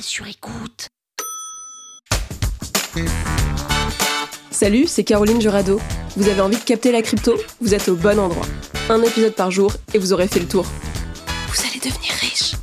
Sur écoute. Salut, c'est Caroline Jurado. Vous avez envie de capter la crypto? Vous êtes au bon endroit. Un épisode par jour et vous aurez fait le tour. Vous allez devenir riche.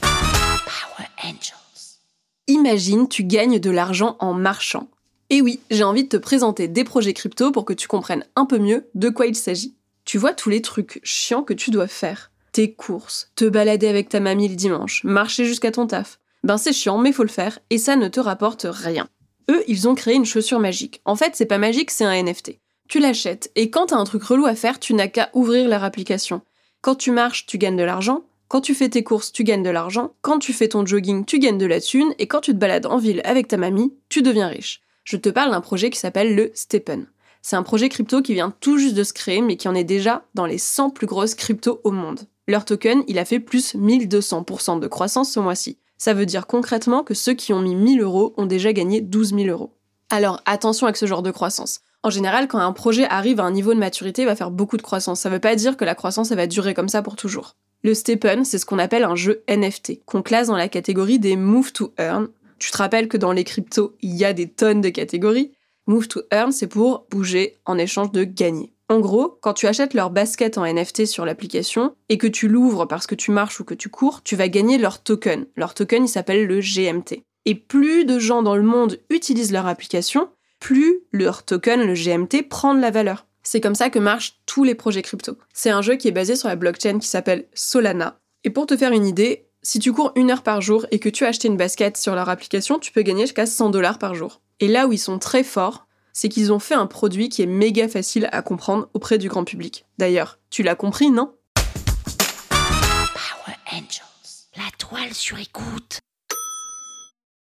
Power Angels. Imagine, tu gagnes de l'argent en marchant. Et oui, j'ai envie de te présenter des projets crypto pour que tu comprennes un peu mieux de quoi il s'agit. Tu vois tous les trucs chiants que tu dois faire. Tes courses, te balader avec ta mamie le dimanche, marcher jusqu'à ton taf. Ben c'est chiant, mais faut le faire, et ça ne te rapporte rien. Eux, ils ont créé une chaussure magique. En fait, c'est pas magique, c'est un NFT. Tu l'achètes, et quand t'as un truc relou à faire, tu n'as qu'à ouvrir leur application. Quand tu marches, tu gagnes de l'argent. Quand tu fais tes courses, tu gagnes de l'argent. Quand tu fais ton jogging, tu gagnes de la thune. Et quand tu te balades en ville avec ta mamie, tu deviens riche. Je te parle d'un projet qui s'appelle le Stepen. C'est un projet crypto qui vient tout juste de se créer, mais qui en est déjà dans les 100 plus grosses cryptos au monde. Leur token, il a fait plus 1200% de croissance ce mois-ci. Ça veut dire concrètement que ceux qui ont mis 1000 euros ont déjà gagné 12 000 euros. Alors attention avec ce genre de croissance. En général, quand un projet arrive à un niveau de maturité, il va faire beaucoup de croissance. Ça veut pas dire que la croissance va durer comme ça pour toujours. Le Stepen, c'est ce qu'on appelle un jeu NFT, qu'on classe dans la catégorie des Move to Earn. Tu te rappelles que dans les cryptos, il y a des tonnes de catégories. Move to Earn, c'est pour bouger en échange de gagner. En gros, quand tu achètes leur basket en NFT sur l'application et que tu l'ouvres parce que tu marches ou que tu cours, tu vas gagner leur token. Leur token, il s'appelle le GMT. Et plus de gens dans le monde utilisent leur application, plus leur token, le GMT, prend de la valeur. C'est comme ça que marchent tous les projets crypto. C'est un jeu qui est basé sur la blockchain qui s'appelle Solana. Et pour te faire une idée, si tu cours une heure par jour et que tu as acheté une basket sur leur application, tu peux gagner jusqu'à 100 dollars par jour. Et là où ils sont très forts, c'est qu'ils ont fait un produit qui est méga facile à comprendre auprès du grand public. D'ailleurs, tu l'as compris, non? Power Angels. La toile sur écoute.